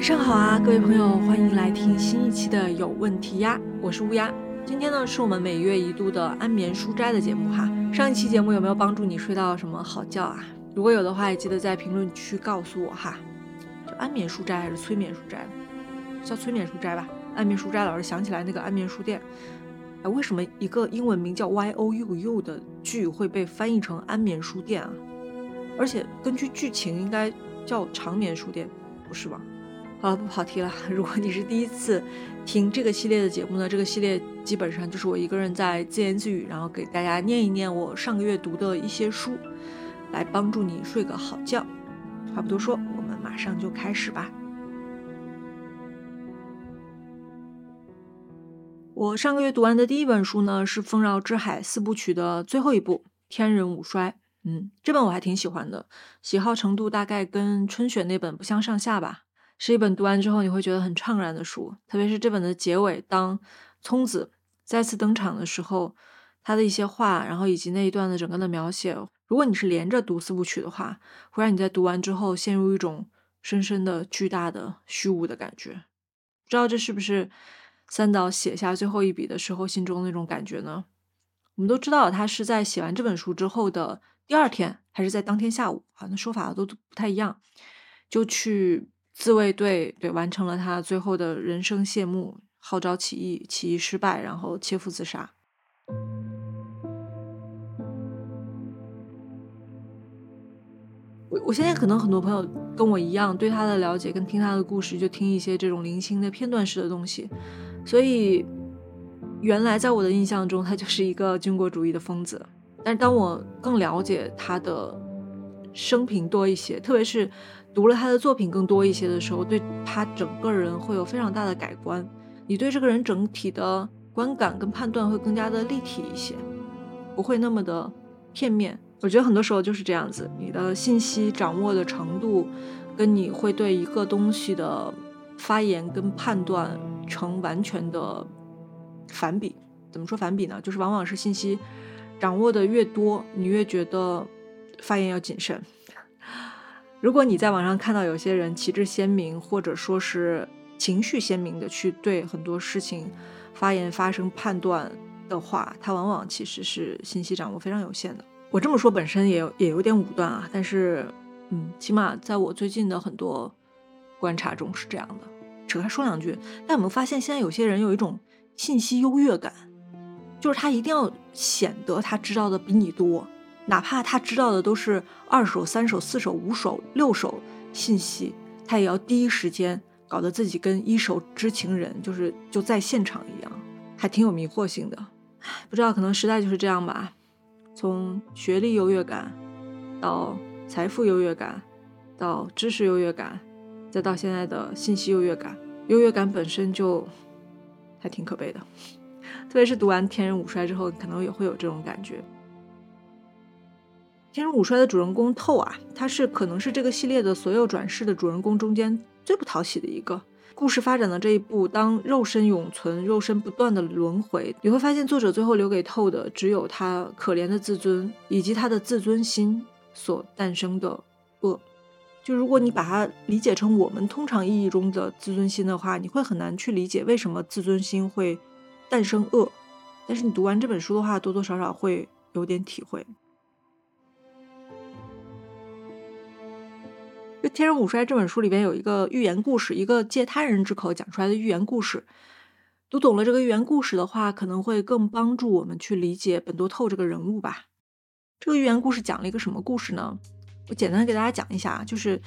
晚上好啊，各位朋友，欢迎来听新一期的有问题呀，我是乌鸦。今天呢是我们每月一度的安眠书斋的节目哈。上一期节目有没有帮助你睡到什么好觉啊？如果有的话，也记得在评论区告诉我哈。就安眠书斋还是催眠书斋？叫催眠书斋吧。安眠书斋老是想起来那个安眠书店。哎，为什么一个英文名叫 Y O U U 的剧会被翻译成安眠书店啊？而且根据剧情应该叫长眠书店，不是吗？好了，不跑题了。如果你是第一次听这个系列的节目呢，这个系列基本上就是我一个人在自言自语，然后给大家念一念我上个月读的一些书，来帮助你睡个好觉。话不多说，我们马上就开始吧。我上个月读完的第一本书呢，是《丰饶之海》四部曲的最后一部《天人五衰》。嗯，这本我还挺喜欢的，喜好程度大概跟春雪那本不相上下吧。是一本读完之后你会觉得很怅然的书，特别是这本的结尾，当聪子再次登场的时候，他的一些话，然后以及那一段的整个的描写，如果你是连着读四部曲的话，会让你在读完之后陷入一种深深的、巨大的虚无的感觉。不知道这是不是？三岛写下最后一笔的时候，心中那种感觉呢？我们都知道，他是在写完这本书之后的第二天，还是在当天下午好像说法都不太一样，就去自卫队，对，完成了他最后的人生谢幕，号召起义，起义失败，然后切腹自杀。我我现在可能很多朋友跟我一样，对他的了解跟听他的故事，就听一些这种零星的片段式的东西。所以，原来在我的印象中，他就是一个军国主义的疯子。但是当我更了解他的生平多一些，特别是读了他的作品更多一些的时候，对他整个人会有非常大的改观。你对这个人整体的观感跟判断会更加的立体一些，不会那么的片面。我觉得很多时候就是这样子，你的信息掌握的程度，跟你会对一个东西的。发言跟判断成完全的反比，怎么说反比呢？就是往往是信息掌握的越多，你越觉得发言要谨慎。如果你在网上看到有些人旗帜鲜明，或者说是情绪鲜明的去对很多事情发言发生判断的话，他往往其实是信息掌握非常有限的。我这么说本身也也有点武断啊，但是嗯，起码在我最近的很多。观察中是这样的，扯开说两句。但我们发现，现在有些人有一种信息优越感，就是他一定要显得他知道的比你多，哪怕他知道的都是二手、三手、四手、五手、六手信息，他也要第一时间搞得自己跟一手知情人就是就在现场一样，还挺有迷惑性的。不知道可能时代就是这样吧，从学历优越感到财富优越感，到知识优越感。再到现在的信息优越感，优越感本身就还挺可悲的，特别是读完《天人五衰》之后，可能也会有这种感觉。《天人五衰》的主人公透啊，他是可能是这个系列的所有转世的主人公中间最不讨喜的一个。故事发展的这一步，当肉身永存，肉身不断的轮回，你会发现作者最后留给透的，只有他可怜的自尊以及他的自尊心所诞生的恶。就如果你把它理解成我们通常意义中的自尊心的话，你会很难去理解为什么自尊心会诞生恶。但是你读完这本书的话，多多少少会有点体会。就《天人五衰》这本书里边有一个寓言故事，一个借他人之口讲出来的寓言故事。读懂了这个寓言故事的话，可能会更帮助我们去理解本多透这个人物吧。这个寓言故事讲了一个什么故事呢？我简单给大家讲一下啊，就是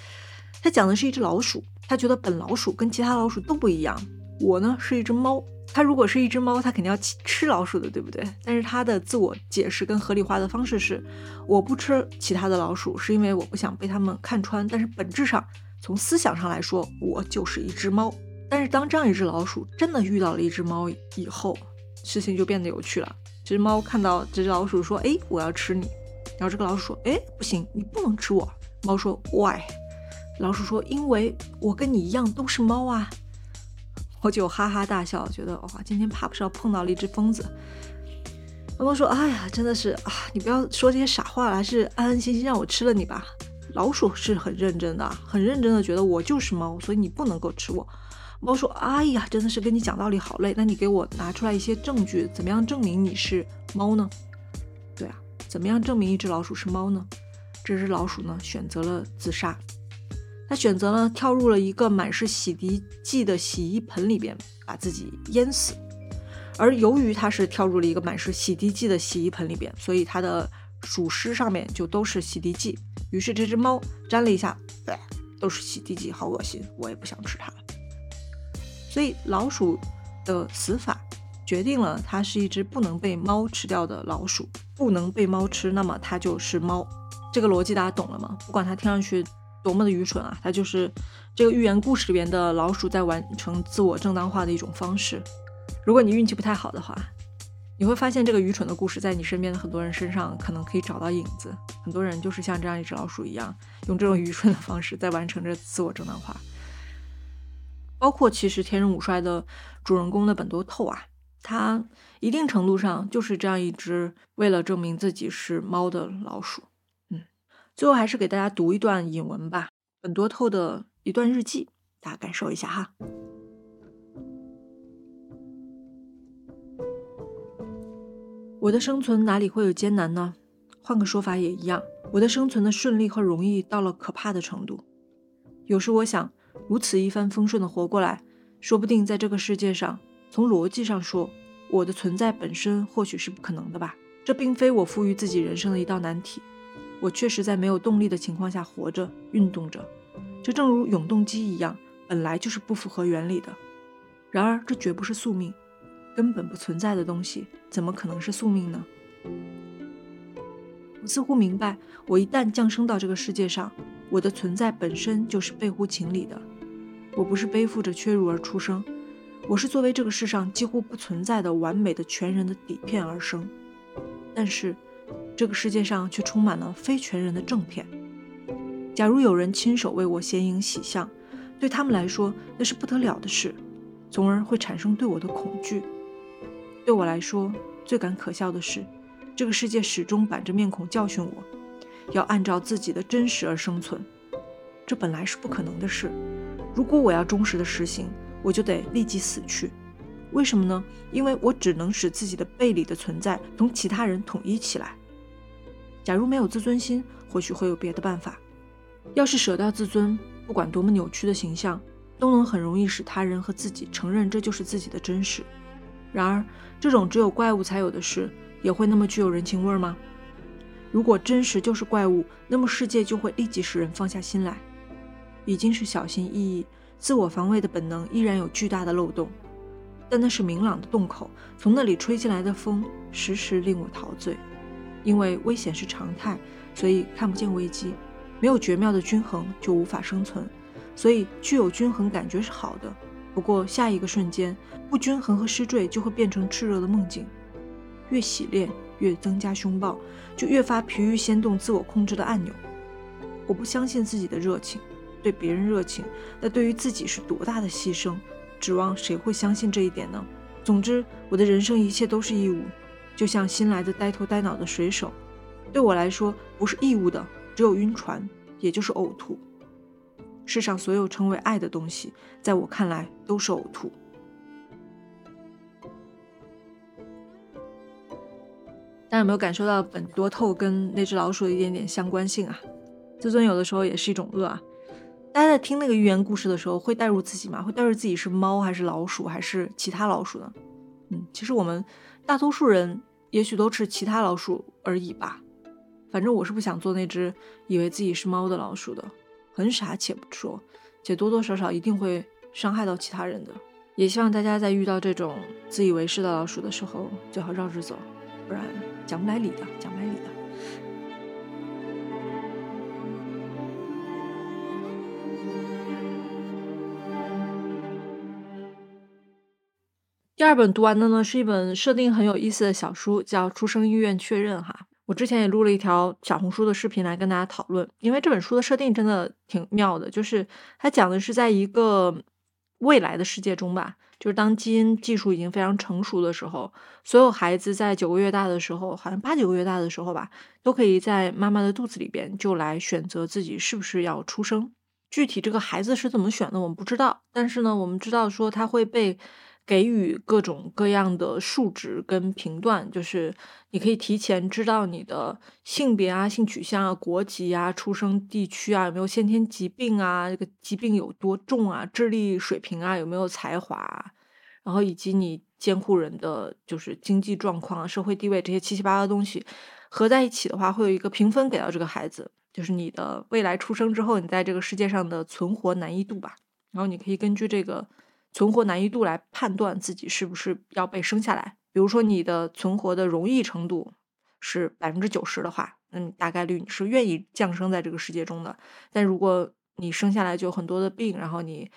他讲的是一只老鼠，他觉得本老鼠跟其他老鼠都不一样。我呢是一只猫，它如果是一只猫，它肯定要吃老鼠的，对不对？但是它的自我解释跟合理化的方式是，我不吃其他的老鼠，是因为我不想被他们看穿。但是本质上，从思想上来说，我就是一只猫。但是当这样一只老鼠真的遇到了一只猫以后，事情就变得有趣了。这只猫看到这只老鼠说：“哎，我要吃你。”然后这个老鼠说：“哎，不行，你不能吃我。”猫说：“Why？” 老鼠说：“因为我跟你一样都是猫啊。”我就哈哈大笑，觉得哇，今天怕不是要碰到了一只疯子。猫猫说：“哎呀，真的是啊，你不要说这些傻话了，还是安安心心让我吃了你吧。”老鼠是很认真的，很认真的觉得我就是猫，所以你不能够吃我。猫说：“哎呀，真的是跟你讲道理好累，那你给我拿出来一些证据，怎么样证明你是猫呢？”对啊，怎么样证明一只老鼠是猫呢？这只老鼠呢选择了自杀，它选择了跳入了一个满是洗涤剂的洗衣盆里边，把自己淹死。而由于它是跳入了一个满是洗涤剂的洗衣盆里边，所以它的鼠尸上面就都是洗涤剂。于是这只猫沾了一下，都是洗涤剂，好恶心，我也不想吃它。所以老鼠的死法决定了它是一只不能被猫吃掉的老鼠，不能被猫吃，那么它就是猫。这个逻辑大家懂了吗？不管它听上去多么的愚蠢啊，它就是这个寓言故事里边的老鼠在完成自我正当化的一种方式。如果你运气不太好的话，你会发现这个愚蠢的故事在你身边的很多人身上可能可以找到影子。很多人就是像这样一只老鼠一样，用这种愚蠢的方式在完成着自我正当化。包括其实《天人五衰》的主人公的本多透啊，他一定程度上就是这样一只为了证明自己是猫的老鼠。最后还是给大家读一段引文吧，本多透的一段日记，大家感受一下哈。我的生存哪里会有艰难呢？换个说法也一样，我的生存的顺利和容易到了可怕的程度。有时我想，如此一帆风顺的活过来，说不定在这个世界上，从逻辑上说，我的存在本身或许是不可能的吧。这并非我赋予自己人生的一道难题。我确实在没有动力的情况下活着、运动着，这正如永动机一样，本来就是不符合原理的。然而，这绝不是宿命。根本不存在的东西，怎么可能是宿命呢？我似乎明白，我一旦降生到这个世界上，我的存在本身就是背乎情理的。我不是背负着屈辱而出生，我是作为这个世上几乎不存在的完美的全人的底片而生。但是，这个世界上却充满了非全人的正片。假如有人亲手为我显影洗相，对他们来说那是不得了的事，从而会产生对我的恐惧。对我来说，最感可笑的是，这个世界始终板着面孔教训我，要按照自己的真实而生存。这本来是不可能的事。如果我要忠实的实行，我就得立即死去。为什么呢？因为我只能使自己的背里的存在同其他人统一起来。假如没有自尊心，或许会有别的办法。要是舍掉自尊，不管多么扭曲的形象，都能很容易使他人和自己承认这就是自己的真实。然而，这种只有怪物才有的事，也会那么具有人情味吗？如果真实就是怪物，那么世界就会立即使人放下心来。已经是小心翼翼、自我防卫的本能，依然有巨大的漏洞，但那是明朗的洞口，从那里吹进来的风，时时令我陶醉。因为危险是常态，所以看不见危机。没有绝妙的均衡，就无法生存，所以具有均衡感觉是好的。不过下一个瞬间，不均衡和失坠就会变成炽热的梦境。越洗练，越增加凶暴，就越发疲于掀动自我控制的按钮。我不相信自己的热情，对别人热情，那对于自己是多大的牺牲？指望谁会相信这一点呢？总之，我的人生一切都是义务，就像新来的呆头呆脑的水手。对我来说，不是义务的，只有晕船，也就是呕吐。世上所有称为爱的东西，在我看来都是呕吐。大家有没有感受到本多透跟那只老鼠的一点点相关性啊？自尊有的时候也是一种恶啊。大家在听那个寓言故事的时候，会带入自己吗？会带入自己是猫还是老鼠还是其他老鼠呢？嗯，其实我们大多数人也许都是其他老鼠而已吧。反正我是不想做那只以为自己是猫的老鼠的。很傻且不说，且多多少少一定会伤害到其他人的。也希望大家在遇到这种自以为是的老鼠的时候，最好绕着走，不然讲不来理的，讲第二本读完的呢，是一本设定很有意思的小书，叫《出生意愿确认》哈。我之前也录了一条小红书的视频来跟大家讨论，因为这本书的设定真的挺妙的，就是它讲的是在一个未来的世界中吧，就是当基因技术已经非常成熟的时候，所有孩子在九个月大的时候，好像八九个月大的时候吧，都可以在妈妈的肚子里边就来选择自己是不是要出生。具体这个孩子是怎么选的，我们不知道。但是呢，我们知道说他会被给予各种各样的数值跟评断，就是你可以提前知道你的性别啊、性取向啊、国籍啊、出生地区啊、有没有先天疾病啊、这个疾病有多重啊、智力水平啊、有没有才华，然后以及你监护人的就是经济状况啊、社会地位这些七七八八的东西合在一起的话，会有一个评分给到这个孩子。就是你的未来出生之后，你在这个世界上的存活难易度吧。然后你可以根据这个存活难易度来判断自己是不是要被生下来。比如说你的存活的容易程度是百分之九十的话，那你大概率你是愿意降生在这个世界中的。但如果你生下来就有很多的病，然后你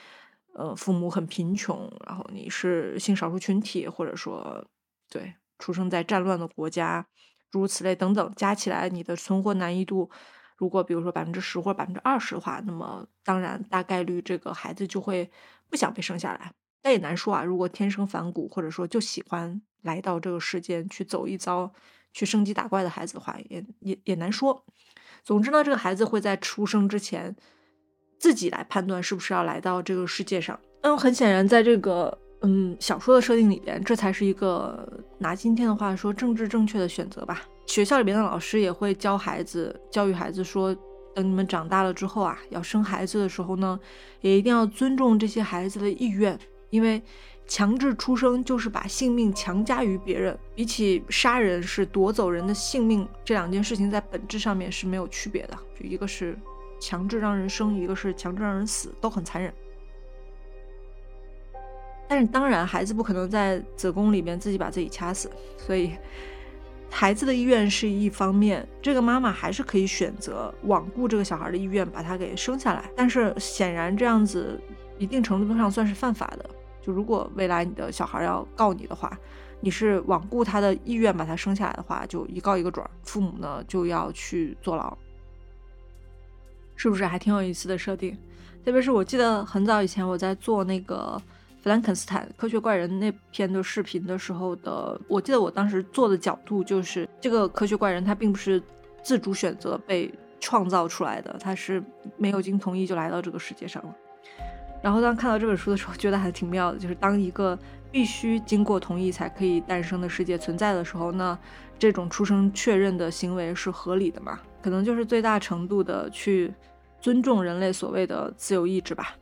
呃父母很贫穷，然后你是性少数群体，或者说对出生在战乱的国家，诸如此类等等，加起来你的存活难易度。如果比如说百分之十或者百分之二十的话，那么当然大概率这个孩子就会不想被生下来。但也难说啊，如果天生反骨或者说就喜欢来到这个世间去走一遭、去升级打怪的孩子的话，也也也难说。总之呢，这个孩子会在出生之前自己来判断是不是要来到这个世界上。嗯，很显然，在这个嗯小说的设定里边，这才是一个拿今天的话说政治正确的选择吧。学校里边的老师也会教孩子、教育孩子说，等你们长大了之后啊，要生孩子的时候呢，也一定要尊重这些孩子的意愿，因为强制出生就是把性命强加于别人，比起杀人是夺走人的性命，这两件事情在本质上面是没有区别的，就一个是强制让人生，一个是强制让人死，都很残忍。但是当然，孩子不可能在子宫里面自己把自己掐死，所以。孩子的意愿是一方面，这个妈妈还是可以选择罔顾这个小孩的意愿，把他给生下来。但是显然这样子一定程度上算是犯法的。就如果未来你的小孩要告你的话，你是罔顾他的意愿把他生下来的话，就一告一个准儿，父母呢就要去坐牢。是不是还挺有意思的设定？特别是我记得很早以前我在做那个。弗兰肯斯坦科学怪人那篇的视频的时候的，我记得我当时做的角度就是这个科学怪人他并不是自主选择被创造出来的，他是没有经同意就来到这个世界上了。然后当看到这本书的时候，觉得还挺妙的，就是当一个必须经过同意才可以诞生的世界存在的时候，那这种出生确认的行为是合理的嘛？可能就是最大程度的去尊重人类所谓的自由意志吧。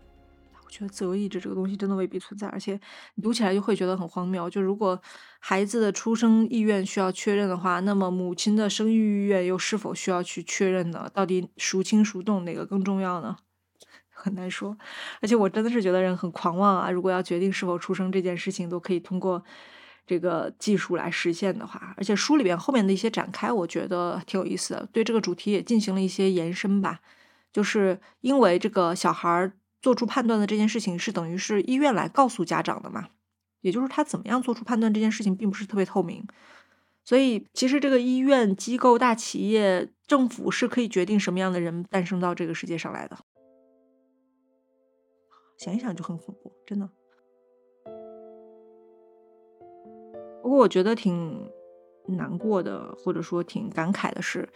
觉得自由意志这个东西真的未必存在，而且你读起来就会觉得很荒谬。就如果孩子的出生意愿需要确认的话，那么母亲的生育意愿又是否需要去确认呢？到底孰轻孰重，哪个更重要呢？很难说。而且我真的是觉得人很狂妄啊！如果要决定是否出生这件事情，都可以通过这个技术来实现的话，而且书里边后面的一些展开，我觉得挺有意思的，对这个主题也进行了一些延伸吧。就是因为这个小孩儿。做出判断的这件事情是等于是医院来告诉家长的嘛？也就是他怎么样做出判断这件事情并不是特别透明，所以其实这个医院机构、大企业、政府是可以决定什么样的人诞生到这个世界上来的。想一想就很恐怖，真的。不过我觉得挺难过的，或者说挺感慨的是，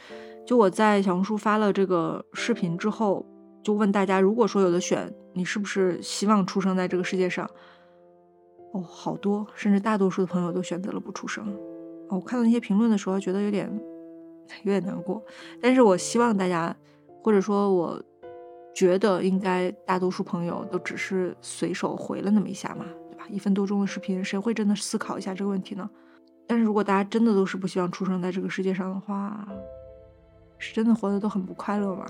就我在小红书发了这个视频之后。就问大家，如果说有的选，你是不是希望出生在这个世界上？哦，好多，甚至大多数的朋友都选择了不出生。我看到那些评论的时候，觉得有点有点难过。但是我希望大家，或者说我觉得应该大多数朋友都只是随手回了那么一下嘛，对吧？一分多钟的视频，谁会真的思考一下这个问题呢？但是如果大家真的都是不希望出生在这个世界上的话，是真的活得都很不快乐吗？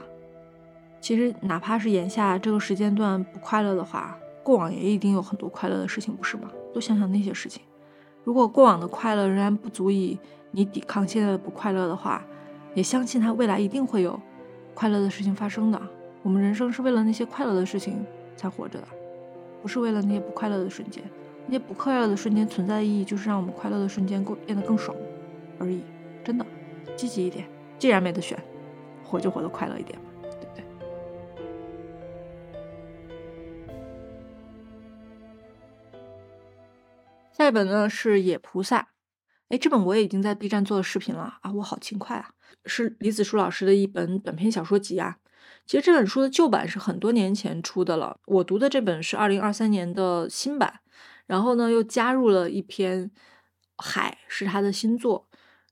其实，哪怕是眼下这个时间段不快乐的话，过往也一定有很多快乐的事情，不是吗？多想想那些事情。如果过往的快乐仍然不足以你抵抗现在的不快乐的话，也相信它未来一定会有快乐的事情发生的。我们人生是为了那些快乐的事情才活着的，不是为了那些不快乐的瞬间。那些不快乐的瞬间存在的意义，就是让我们快乐的瞬间过变得更爽而已。真的，积极一点。既然没得选，活就活得快乐一点。下一本呢是《野菩萨》，哎，这本我也已经在 B 站做了视频了啊，我好勤快啊！是李子书老师的一本短篇小说集啊。其实这本书的旧版是很多年前出的了，我读的这本是二零二三年的新版，然后呢又加入了一篇海，是他的新作。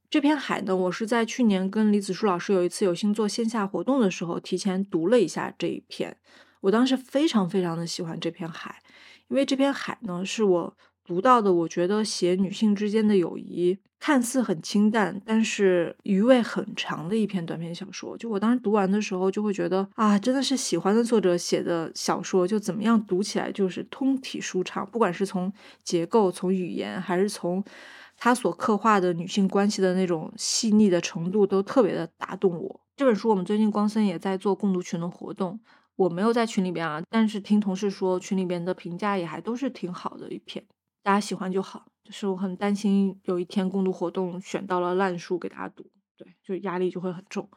这篇海呢，我是在去年跟李子书老师有一次有幸做线下活动的时候，提前读了一下这一篇。我当时非常非常的喜欢这篇海，因为这篇海呢是我读到的，我觉得写女性之间的友谊看似很清淡，但是余味很长的一篇短篇小说。就我当时读完的时候，就会觉得啊，真的是喜欢的作者写的小说，就怎么样读起来就是通体舒畅，不管是从结构、从语言，还是从。他所刻画的女性关系的那种细腻的程度，都特别的打动我。这本书我们最近光森也在做共读群的活动，我没有在群里边啊，但是听同事说群里边的评价也还都是挺好的一篇，大家喜欢就好。就是我很担心有一天共读活动选到了烂书给大家读，对，就是压力就会很重。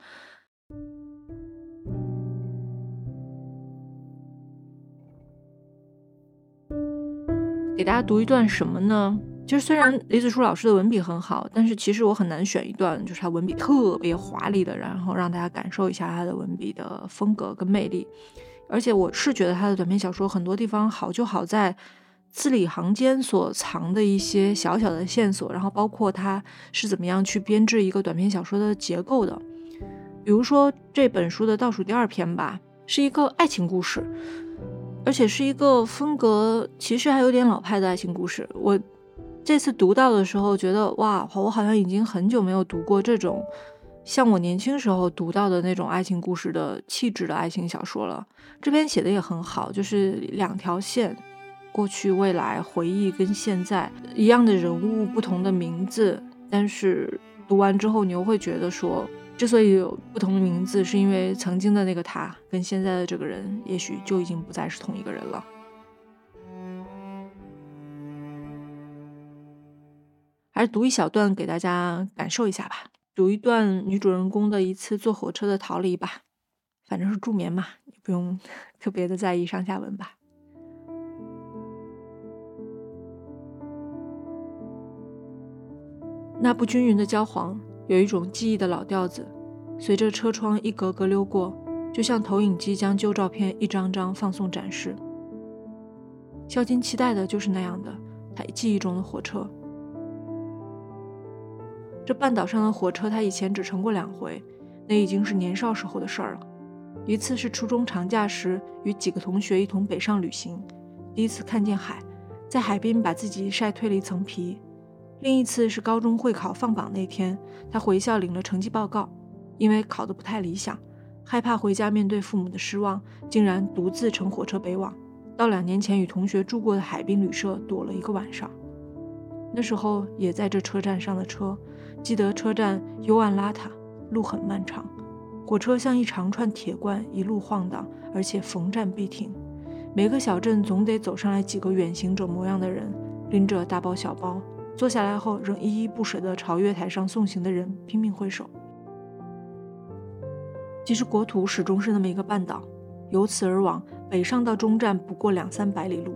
给大家读一段什么呢？就是虽然李子书老师的文笔很好，但是其实我很难选一段就是他文笔特别华丽的，然后让大家感受一下他的文笔的风格跟魅力。而且我是觉得他的短篇小说很多地方好就好在字里行间所藏的一些小小的线索，然后包括他是怎么样去编制一个短篇小说的结构的。比如说这本书的倒数第二篇吧，是一个爱情故事，而且是一个风格其实还有点老派的爱情故事。我。这次读到的时候，觉得哇，我好像已经很久没有读过这种像我年轻时候读到的那种爱情故事的气质的爱情小说了。这篇写的也很好，就是两条线，过去、未来、回忆跟现在一样的人物，不同的名字，但是读完之后，你又会觉得说，之所以有不同的名字，是因为曾经的那个他跟现在的这个人，也许就已经不再是同一个人了。还是读一小段给大家感受一下吧。读一段女主人公的一次坐火车的逃离吧，反正是助眠嘛，也不用 特别的在意上下文吧。那不均匀的焦黄有一种记忆的老调子，随着车窗一格格溜过，就像投影机将旧照片一张张放送展示。肖金期待的就是那样的他记忆中的火车。这半岛上的火车，他以前只乘过两回，那已经是年少时候的事儿了。一次是初中长假时，与几个同学一同北上旅行，第一次看见海，在海边把自己晒褪了一层皮；另一次是高中会考放榜那天，他回校领了成绩报告，因为考得不太理想，害怕回家面对父母的失望，竟然独自乘火车北往，到两年前与同学住过的海滨旅社躲了一个晚上。那时候也在这车站上的车。记得车站幽暗邋遢，路很漫长，火车像一长串铁罐，一路晃荡，而且逢站必停。每个小镇总得走上来几个远行者模样的人，拎着大包小包，坐下来后仍依依不舍地朝月台上送行的人拼命挥手。其实国土始终是那么一个半岛，由此而往北上到中站不过两三百里路。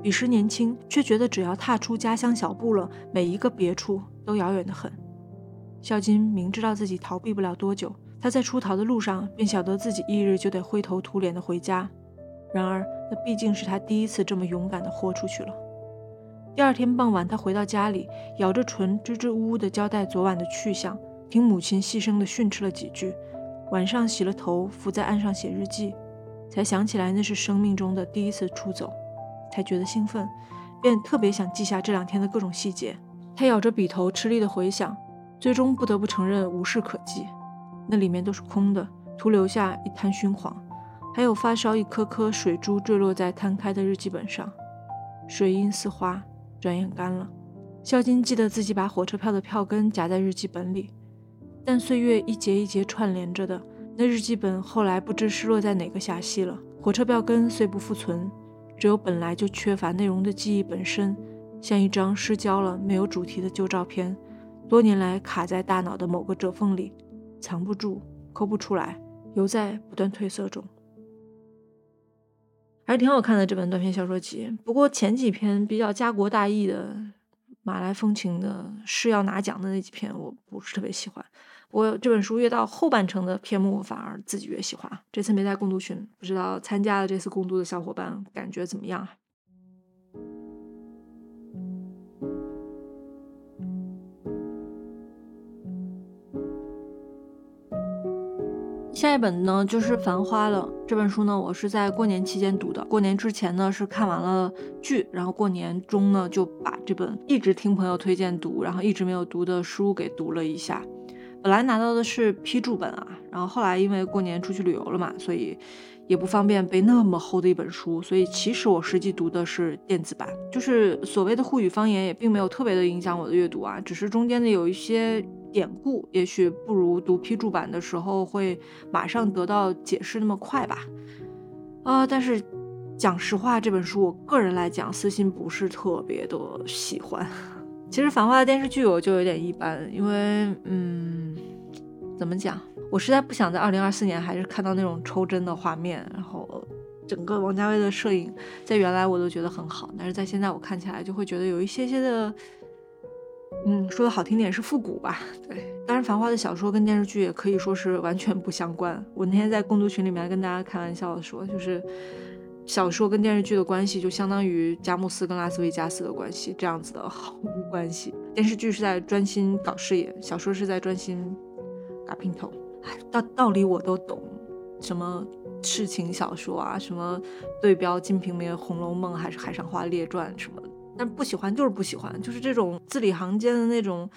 彼时年轻，却觉得只要踏出家乡小步了，每一个别处都遥远得很。孝金明知道自己逃避不了多久，他在出逃的路上便晓得自己一日就得灰头土脸的回家。然而，那毕竟是他第一次这么勇敢地豁出去了。第二天傍晚，他回到家里，咬着唇，支支吾吾地交代昨晚的去向，听母亲细声地训斥了几句。晚上洗了头，伏在岸上写日记，才想起来那是生命中的第一次出走。才觉得兴奋，便特别想记下这两天的各种细节。他咬着笔头，吃力地回想，最终不得不承认无事可记。那里面都是空的，徒留下一滩熏黄，还有发烧一颗颗水珠坠落在摊开的日记本上，水印似花，转眼干了。肖金记得自己把火车票的票根夹在日记本里，但岁月一节一节串联着的那日记本，后来不知失落在哪个峡溪了。火车票根虽不复存。只有本来就缺乏内容的记忆本身，像一张失焦了、没有主题的旧照片，多年来卡在大脑的某个褶缝里，藏不住、抠不出来，犹在不断褪色中。还是挺好看的这本短篇小说集，不过前几篇比较家国大义的，马来风情的是要拿奖的那几篇，我不是特别喜欢。我这本书越到后半程的篇目，反而自己越喜欢。这次没在共读群，不知道参加了这次共读的小伙伴感觉怎么样？下一本呢就是《繁花》了。这本书呢，我是在过年期间读的。过年之前呢是看完了剧，然后过年中呢就把这本一直听朋友推荐读，然后一直没有读的书给读了一下。本来拿到的是批注本啊，然后后来因为过年出去旅游了嘛，所以也不方便背那么厚的一本书，所以其实我实际读的是电子版。就是所谓的沪语方言也并没有特别的影响我的阅读啊，只是中间的有一些。典故也许不如读批注版的时候会马上得到解释那么快吧，啊！但是讲实话，这本书我个人来讲，私心不是特别的喜欢。其实《繁花》的电视剧我就有点一般，因为嗯，怎么讲，我实在不想在二零二四年还是看到那种抽帧的画面，然后整个王家卫的摄影在原来我都觉得很好，但是在现在我看起来就会觉得有一些些的。嗯，说的好听点是复古吧？对，当然《繁花》的小说跟电视剧也可以说是完全不相关。我那天在共读群里面跟大家开玩笑的说，就是小说跟电视剧的关系就相当于佳木斯跟拉斯维加斯的关系，这样子的毫无关系。电视剧是在专心搞事业，小说是在专心打拼头。哎，道道理我都懂，什么痴情小说啊，什么对标《金瓶梅》《红楼梦》还是《海上花列传》什么。但不喜欢就是不喜欢，就是这种字里行间的那种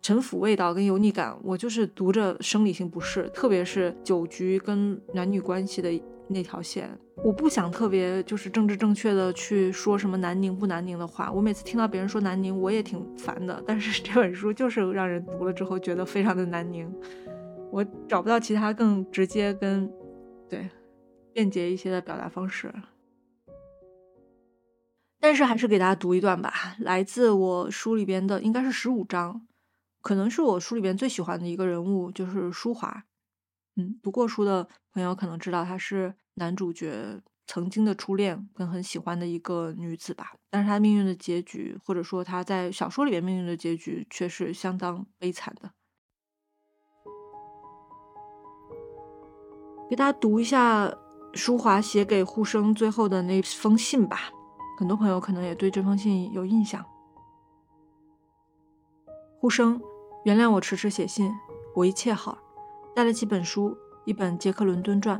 陈腐味道跟油腻感，我就是读着生理性不适。特别是酒局跟男女关系的那条线，我不想特别就是政治正确的去说什么南宁不南宁的话。我每次听到别人说南宁，我也挺烦的。但是 这本书就是让人读了之后觉得非常的南宁，我找不到其他更直接跟对便捷一些的表达方式。但是还是给大家读一段吧，来自我书里边的，应该是十五章，可能是我书里边最喜欢的一个人物，就是淑华。嗯，读过书的朋友可能知道，她是男主角曾经的初恋跟很喜欢的一个女子吧。但是她命运的结局，或者说她在小说里边命运的结局，却是相当悲惨的。给大家读一下淑华写给护生最后的那封信吧。很多朋友可能也对这封信有印象。呼声，原谅我迟迟写信，我一切好，带了几本书，一本《杰克伦敦传》。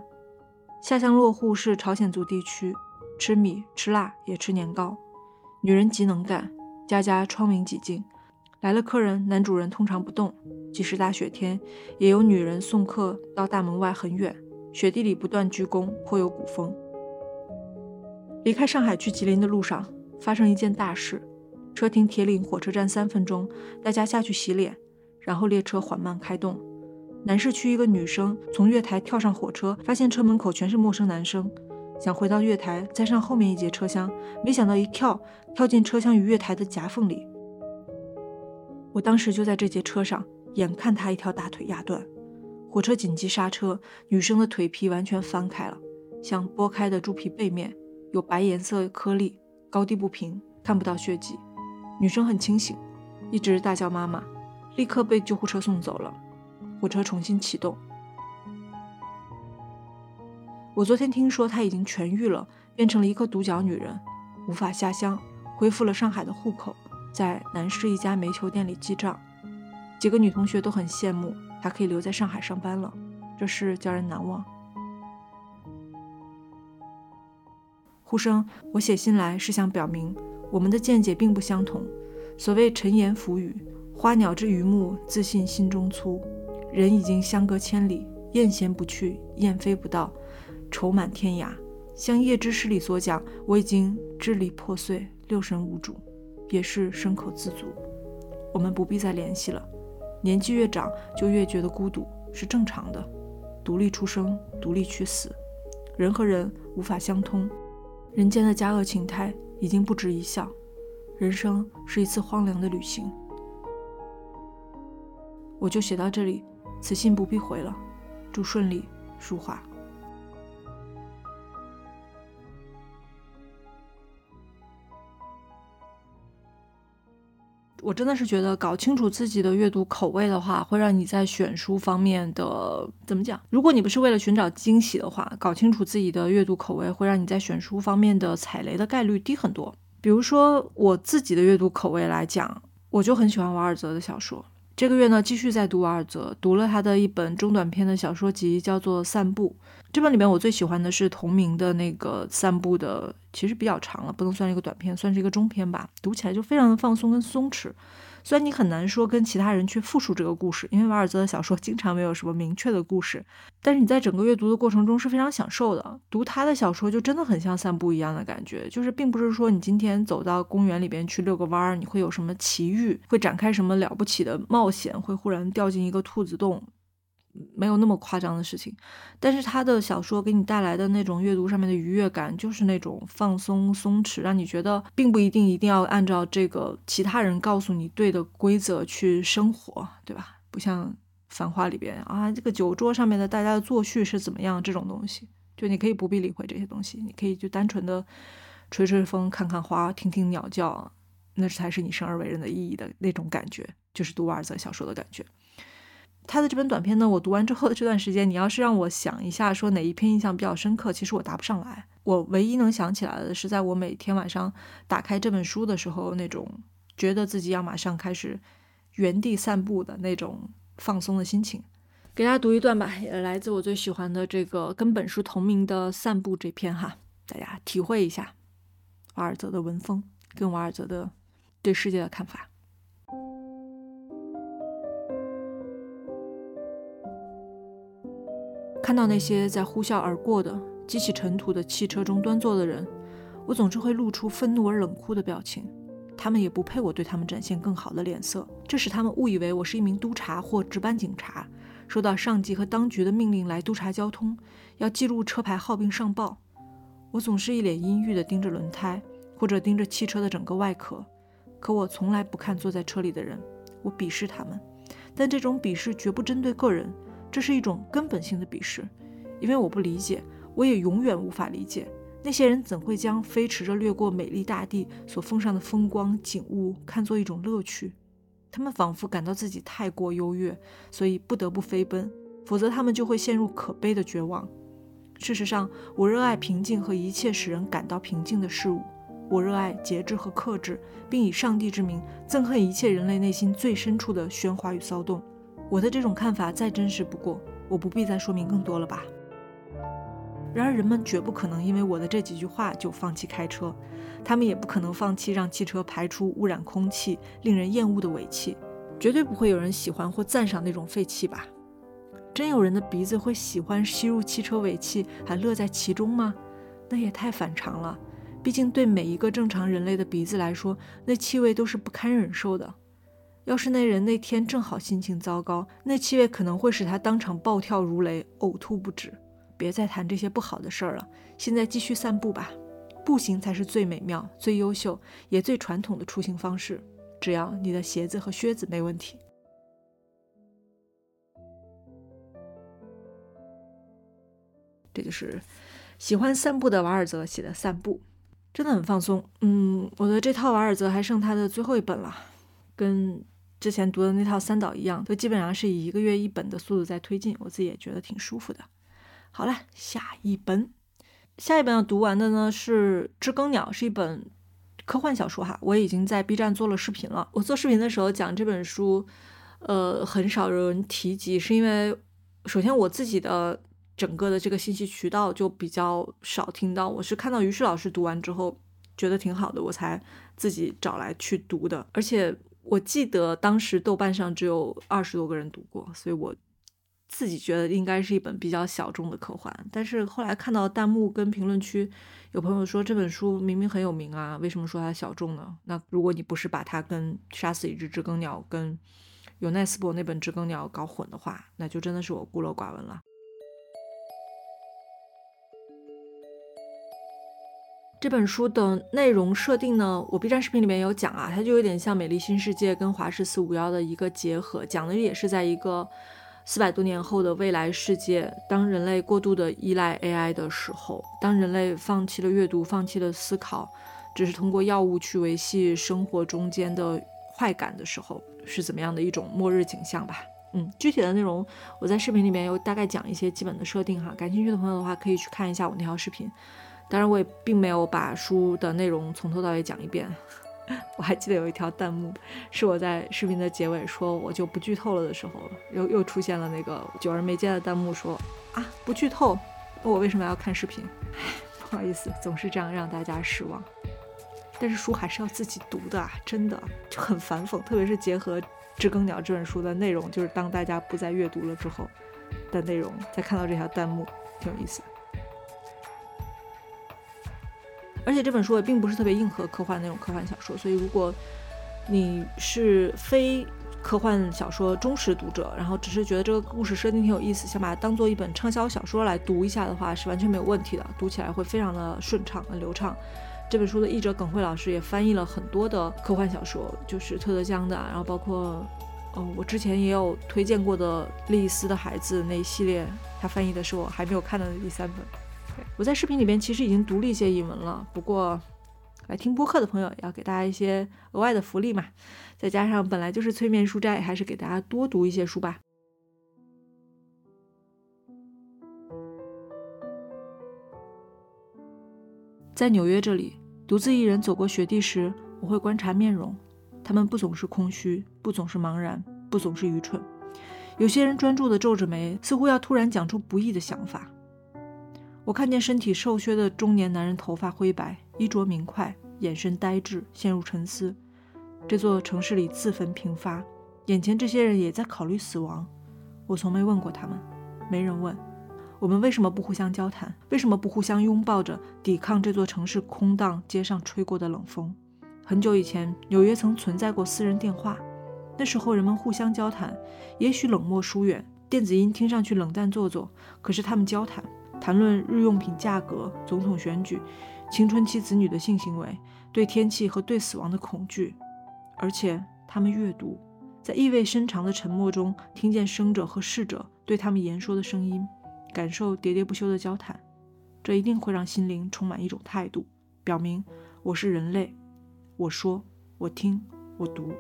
下乡落户是朝鲜族地区，吃米吃辣也吃年糕。女人极能干，家家窗明几净。来了客人，男主人通常不动，即使大雪天，也有女人送客到大门外很远，雪地里不断鞠躬，颇有古风。离开上海去吉林的路上，发生一件大事。车停铁岭火车站三分钟，大家下去洗脸，然后列车缓慢开动。南市区一个女生从月台跳上火车，发现车门口全是陌生男生，想回到月台再上后面一节车厢，没想到一跳跳进车厢与月台的夹缝里。我当时就在这节车上，眼看她一条大腿压断，火车紧急刹车，女生的腿皮完全翻开了，像剥开的猪皮背面。有白颜色颗粒，高低不平，看不到血迹。女生很清醒，一直大叫妈妈，立刻被救护车送走了。火车重新启动。我昨天听说她已经痊愈了，变成了一个独角女人，无法下乡，恢复了上海的户口，在南市一家煤球店里记账。几个女同学都很羡慕她可以留在上海上班了，这事叫人难忘。呼声，我写信来是想表明，我们的见解并不相同。所谓沉言浮语，花鸟之榆木，自信心中粗。人已经相隔千里，雁衔不去，雁飞不到，愁满天涯。像叶之诗里所讲，我已经支离破碎，六神无主，也是牲口自足。我们不必再联系了。年纪越长，就越觉得孤独，是正常的。独立出生，独立去死，人和人无法相通。人间的佳恶情态已经不值一笑，人生是一次荒凉的旅行。我就写到这里，此信不必回了。祝顺利，舒华。我真的是觉得搞清楚自己的阅读口味的话，会让你在选书方面的怎么讲？如果你不是为了寻找惊喜的话，搞清楚自己的阅读口味会让你在选书方面的踩雷的概率低很多。比如说我自己的阅读口味来讲，我就很喜欢瓦尔泽的小说。这个月呢，继续在读瓦尔泽，读了他的一本中短篇的小说集，叫做《散步》。这本里面我最喜欢的是同名的那个《散步》的，其实比较长了，不能算一个短篇，算是一个中篇吧。读起来就非常的放松跟松弛。虽然你很难说跟其他人去复述这个故事，因为瓦尔泽的小说经常没有什么明确的故事，但是你在整个阅读的过程中是非常享受的。读他的小说就真的很像散步一样的感觉，就是并不是说你今天走到公园里边去遛个弯儿，你会有什么奇遇，会展开什么了不起的冒险，会忽然掉进一个兔子洞。没有那么夸张的事情，但是他的小说给你带来的那种阅读上面的愉悦感，就是那种放松松弛，让你觉得并不一定一定要按照这个其他人告诉你对的规则去生活，对吧？不像《繁花》里边啊，这个酒桌上面的大家的作序是怎么样这种东西，就你可以不必理会这些东西，你可以就单纯的吹吹风、看看花、听听鸟叫，那才是你生而为人的意义的那种感觉，就是读瓦尔泽小说的感觉。他的这本短篇呢，我读完之后的这段时间，你要是让我想一下，说哪一篇印象比较深刻，其实我答不上来。我唯一能想起来的是，在我每天晚上打开这本书的时候，那种觉得自己要马上开始原地散步的那种放松的心情。给大家读一段吧，也来自我最喜欢的这个跟本书同名的《散步》这篇哈，大家体会一下瓦尔泽的文风跟瓦尔泽的对世界的看法。看到那些在呼啸而过的、激起尘土的汽车中端坐的人，我总是会露出愤怒而冷酷的表情。他们也不配我对他们展现更好的脸色，这使他们误以为我是一名督察或值班警察，收到上级和当局的命令来督察交通，要记录车牌号并上报。我总是一脸阴郁地盯着轮胎，或者盯着汽车的整个外壳。可我从来不看坐在车里的人，我鄙视他们，但这种鄙视绝不针对个人。这是一种根本性的鄙视，因为我不理解，我也永远无法理解那些人怎会将飞驰着掠过美丽大地所奉上的风光景物看作一种乐趣。他们仿佛感到自己太过优越，所以不得不飞奔，否则他们就会陷入可悲的绝望。事实上，我热爱平静和一切使人感到平静的事物。我热爱节制和克制，并以上帝之名憎恨一切人类内心最深处的喧哗与骚动。我的这种看法再真实不过，我不必再说明更多了吧。然而，人们绝不可能因为我的这几句话就放弃开车，他们也不可能放弃让汽车排出污染空气、令人厌恶的尾气。绝对不会有人喜欢或赞赏那种废气吧？真有人的鼻子会喜欢吸入汽车尾气，还乐在其中吗？那也太反常了。毕竟，对每一个正常人类的鼻子来说，那气味都是不堪忍受的。要是那人那天正好心情糟糕，那气味可能会使他当场暴跳如雷，呕吐不止。别再谈这些不好的事儿了，现在继续散步吧。步行才是最美妙、最优秀也最传统的出行方式，只要你的鞋子和靴子没问题。这就是喜欢散步的瓦尔泽写的《散步》，真的很放松。嗯，我的这套瓦尔泽还剩他的最后一本了，跟。之前读的那套三岛一样，都基本上是以一个月一本的速度在推进，我自己也觉得挺舒服的。好了，下一本，下一本要读完的呢是《知更鸟》，是一本科幻小说哈。我已经在 B 站做了视频了。我做视频的时候讲这本书，呃，很少有人提及，是因为首先我自己的整个的这个信息渠道就比较少听到。我是看到于适老师读完之后觉得挺好的，我才自己找来去读的，而且。我记得当时豆瓣上只有二十多个人读过，所以我自己觉得应该是一本比较小众的科幻。但是后来看到弹幕跟评论区有朋友说这本书明明很有名啊，为什么说它小众呢？那如果你不是把它跟《杀死一只知更鸟》跟尤奈斯伯那本《知更鸟》搞混的话，那就真的是我孤陋寡闻了。这本书的内容设定呢，我 B 站视频里面有讲啊，它就有点像《美丽新世界》跟《华氏四五幺》的一个结合，讲的也是在一个四百多年后的未来世界，当人类过度的依赖 AI 的时候，当人类放弃了阅读，放弃了思考，只是通过药物去维系生活中间的快感的时候是怎么样的一种末日景象吧。嗯，具体的内容我在视频里面有大概讲一些基本的设定哈，感兴趣的朋友的话可以去看一下我那条视频。当然，我也并没有把书的内容从头到尾讲一遍。我还记得有一条弹幕，是我在视频的结尾说我就不剧透了的时候，又又出现了那个久而没见的弹幕说啊不剧透，我为什么要看视频？不好意思，总是这样让大家失望。但是书还是要自己读的，真的就很反讽，特别是结合《知更鸟》这本书的内容，就是当大家不再阅读了之后的内容，再看到这条弹幕，挺有意思。而且这本书也并不是特别硬核科幻那种科幻小说，所以如果你是非科幻小说忠实读者，然后只是觉得这个故事设定挺有意思，想把它当做一本畅销小说来读一下的话，是完全没有问题的，读起来会非常的顺畅、很流畅。这本书的译者耿慧老师也翻译了很多的科幻小说，就是特德·江的，然后包括，哦，我之前也有推荐过的《莉丝的孩子》那一系列，他翻译的是我还没有看到的第三本。我在视频里边其实已经读了一些译文了，不过来听播客的朋友要给大家一些额外的福利嘛，再加上本来就是催眠书斋，还是给大家多读一些书吧。在纽约这里，独自一人走过雪地时，我会观察面容，他们不总是空虚，不总是茫然，不总是愚蠢，有些人专注地皱着眉，似乎要突然讲出不易的想法。我看见身体瘦削的中年男人，头发灰白，衣着明快，眼神呆滞，陷入沉思。这座城市里自焚频发，眼前这些人也在考虑死亡。我从没问过他们，没人问。我们为什么不互相交谈？为什么不互相拥抱着，抵抗这座城市空荡街上吹过的冷风？很久以前，纽约曾存在过私人电话，那时候人们互相交谈，也许冷漠疏远，电子音听上去冷淡做作，可是他们交谈。谈论日用品价格、总统选举、青春期子女的性行为、对天气和对死亡的恐惧，而且他们阅读，在意味深长的沉默中听见生者和逝者对他们言说的声音，感受喋喋不休的交谈，这一定会让心灵充满一种态度，表明我是人类，我说，我听，我读。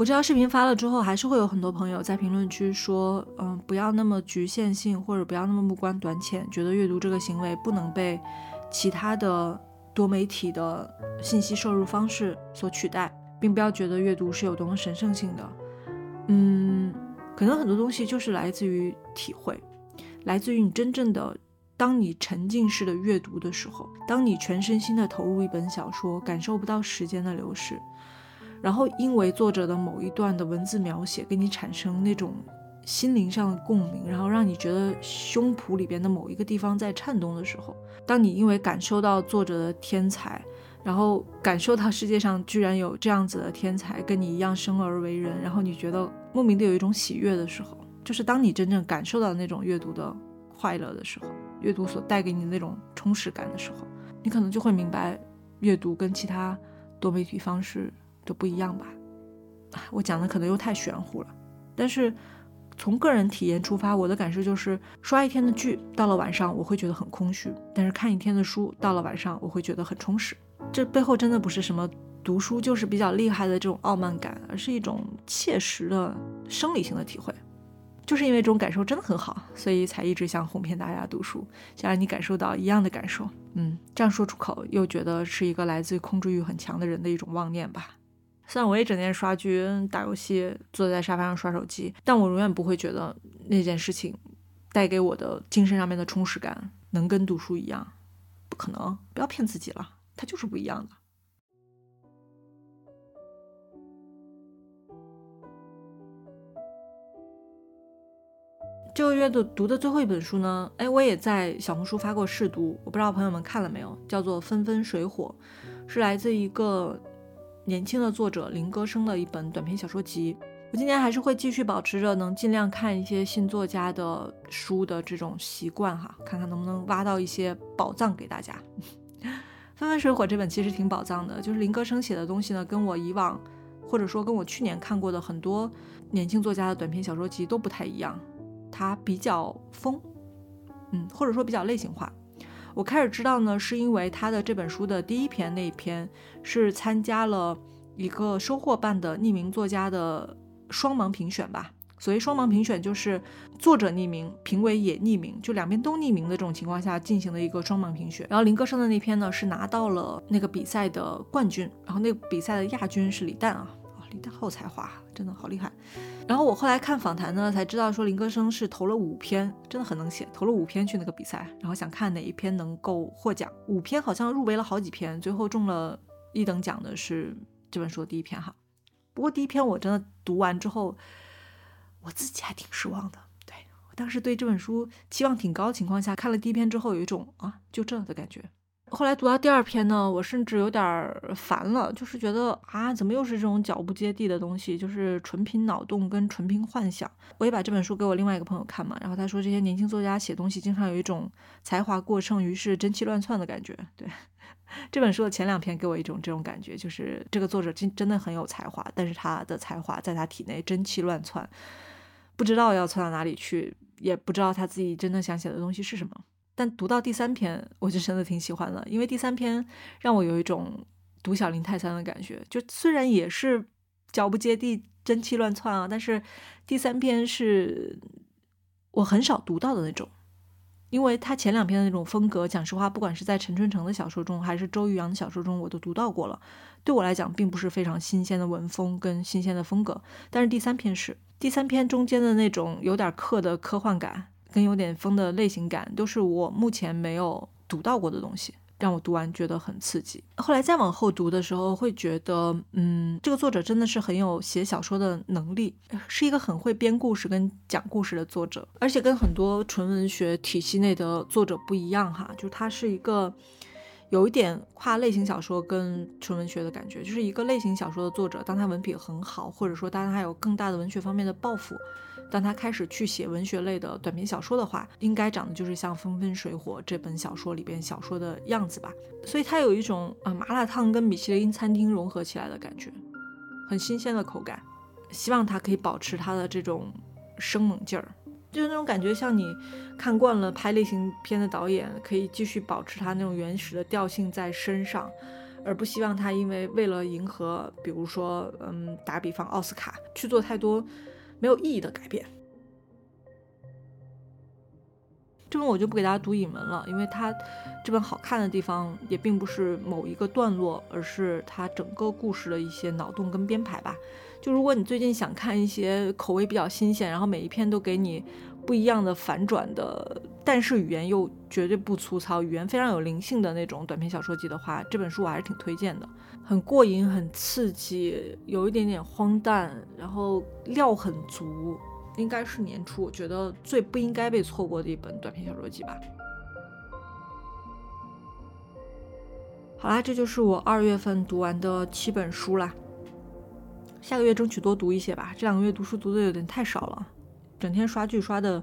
我这条视频发了之后，还是会有很多朋友在评论区说，嗯，不要那么局限性，或者不要那么目光短浅，觉得阅读这个行为不能被其他的多媒体的信息摄入方式所取代，并不要觉得阅读是有多么神圣性的。嗯，可能很多东西就是来自于体会，来自于你真正的，当你沉浸式的阅读的时候，当你全身心的投入一本小说，感受不到时间的流逝。然后，因为作者的某一段的文字描写，给你产生那种心灵上的共鸣，然后让你觉得胸脯里边的某一个地方在颤动的时候，当你因为感受到作者的天才，然后感受到世界上居然有这样子的天才跟你一样生而为人，然后你觉得莫名的有一种喜悦的时候，就是当你真正感受到那种阅读的快乐的时候，阅读所带给你的那种充实感的时候，你可能就会明白，阅读跟其他多媒体方式。都不一样吧，我讲的可能又太玄乎了。但是从个人体验出发，我的感受就是，刷一天的剧到了晚上我会觉得很空虚，但是看一天的书到了晚上我会觉得很充实。这背后真的不是什么读书就是比较厉害的这种傲慢感，而是一种切实的生理性的体会。就是因为这种感受真的很好，所以才一直想哄骗大家读书，想让你感受到一样的感受。嗯，这样说出口又觉得是一个来自于控制欲很强的人的一种妄念吧。虽然我也整天刷剧、打游戏、坐在沙发上刷手机，但我永远不会觉得那件事情带给我的精神上面的充实感能跟读书一样，不可能！不要骗自己了，它就是不一样的。这个月的读的最后一本书呢，哎，我也在小红书发过试读，我不知道朋友们看了没有，叫做《纷纷水火》，是来自一个。年轻的作者林歌生的一本短篇小说集，我今年还是会继续保持着能尽量看一些新作家的书的这种习惯哈，看看能不能挖到一些宝藏给大家。纷纷水火这本其实挺宝藏的，就是林歌生写的东西呢，跟我以往或者说跟我去年看过的很多年轻作家的短篇小说集都不太一样，它比较疯，嗯，或者说比较类型化。我开始知道呢，是因为他的这本书的第一篇那一篇是参加了一个收获办的匿名作家的双盲评选吧。所谓双盲评选，就是作者匿名，评委也匿名，就两边都匿名的这种情况下进行的一个双盲评选。然后林歌生的那篇呢，是拿到了那个比赛的冠军，然后那个比赛的亚军是李诞啊，啊，李诞好才华，真的好厉害。然后我后来看访谈呢，才知道说林歌生是投了五篇，真的很能写，投了五篇去那个比赛，然后想看哪一篇能够获奖。五篇好像入围了好几篇，最后中了一等奖的是这本书的第一篇哈。不过第一篇我真的读完之后。我自己还挺失望的，对我当时对这本书期望挺高的情况下，看了第一篇之后，有一种啊就这的感觉。后来读到第二篇呢，我甚至有点烦了，就是觉得啊，怎么又是这种脚不接地的东西，就是纯凭脑洞跟纯凭幻想。我也把这本书给我另外一个朋友看嘛，然后他说这些年轻作家写东西经常有一种才华过剩，于是真气乱窜的感觉。对 这本书的前两篇给我一种这种感觉，就是这个作者真真的很有才华，但是他的才华在他体内真气乱窜。不知道要窜到哪里去，也不知道他自己真的想写的东西是什么。但读到第三篇，我就真的挺喜欢了，因为第三篇让我有一种读小林泰三的感觉。就虽然也是脚不接地、真气乱窜啊，但是第三篇是我很少读到的那种。因为他前两篇的那种风格，讲实话，不管是在陈春成的小说中，还是周玉阳的小说中，我都读到过了。对我来讲，并不是非常新鲜的文风跟新鲜的风格。但是第三篇是。第三篇中间的那种有点刻的科幻感，跟有点疯的类型感，都是我目前没有读到过的东西，让我读完觉得很刺激。后来再往后读的时候，会觉得，嗯，这个作者真的是很有写小说的能力，是一个很会编故事跟讲故事的作者，而且跟很多纯文学体系内的作者不一样哈，就是他是一个。有一点跨类型小说跟纯文学的感觉，就是一个类型小说的作者，当他文笔很好，或者说当他有更大的文学方面的抱负，当他开始去写文学类的短篇小说的话，应该长得就是像《风风水火》这本小说里边小说的样子吧。所以它有一种啊麻辣烫跟米其林餐厅融合起来的感觉，很新鲜的口感。希望他可以保持他的这种生猛劲儿。就是那种感觉，像你看惯了拍类型片的导演，可以继续保持他那种原始的调性在身上，而不希望他因为为了迎合，比如说，嗯，打比方奥斯卡去做太多没有意义的改变。这本我就不给大家读引文了，因为它这本好看的地方也并不是某一个段落，而是它整个故事的一些脑洞跟编排吧。就如果你最近想看一些口味比较新鲜，然后每一篇都给你不一样的反转的，但是语言又绝对不粗糙，语言非常有灵性的那种短篇小说集的话，这本书我还是挺推荐的，很过瘾，很刺激，有一点点荒诞，然后料很足。应该是年初，我觉得最不应该被错过的一本短篇小说集吧。好啦，这就是我二月份读完的七本书啦。下个月争取多读一些吧，这两个月读书读的有点太少了，整天刷剧刷的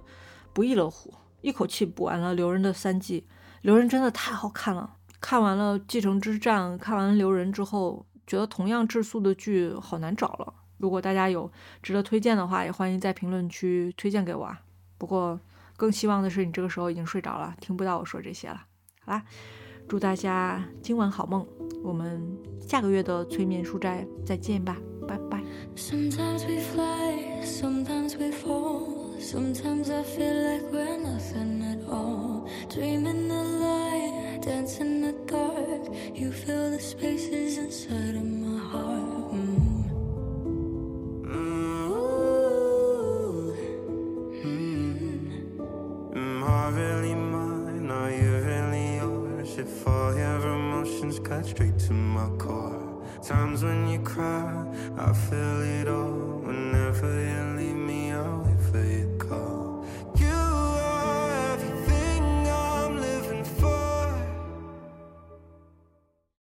不亦乐乎，一口气补完了《留人》的三季，《留人》真的太好看了。看完了《继承之战》，看完《留人》之后，觉得同样质素的剧好难找了。如果大家有值得推荐的话，也欢迎在评论区推荐给我啊。不过更希望的是你这个时候已经睡着了，听不到我说这些了。好啦，祝大家今晚好梦，我们下个月的催眠书斋再见吧，Sometimes we fly, sometimes we fall. Sometimes I feel like we're nothing at all. Dreaming the light, dancing the dark. You fill the spaces inside of my heart. Mm. If all your emotions cut straight to my core Times when you cry, I feel it all. Whenever you leave me, I'll wait for you.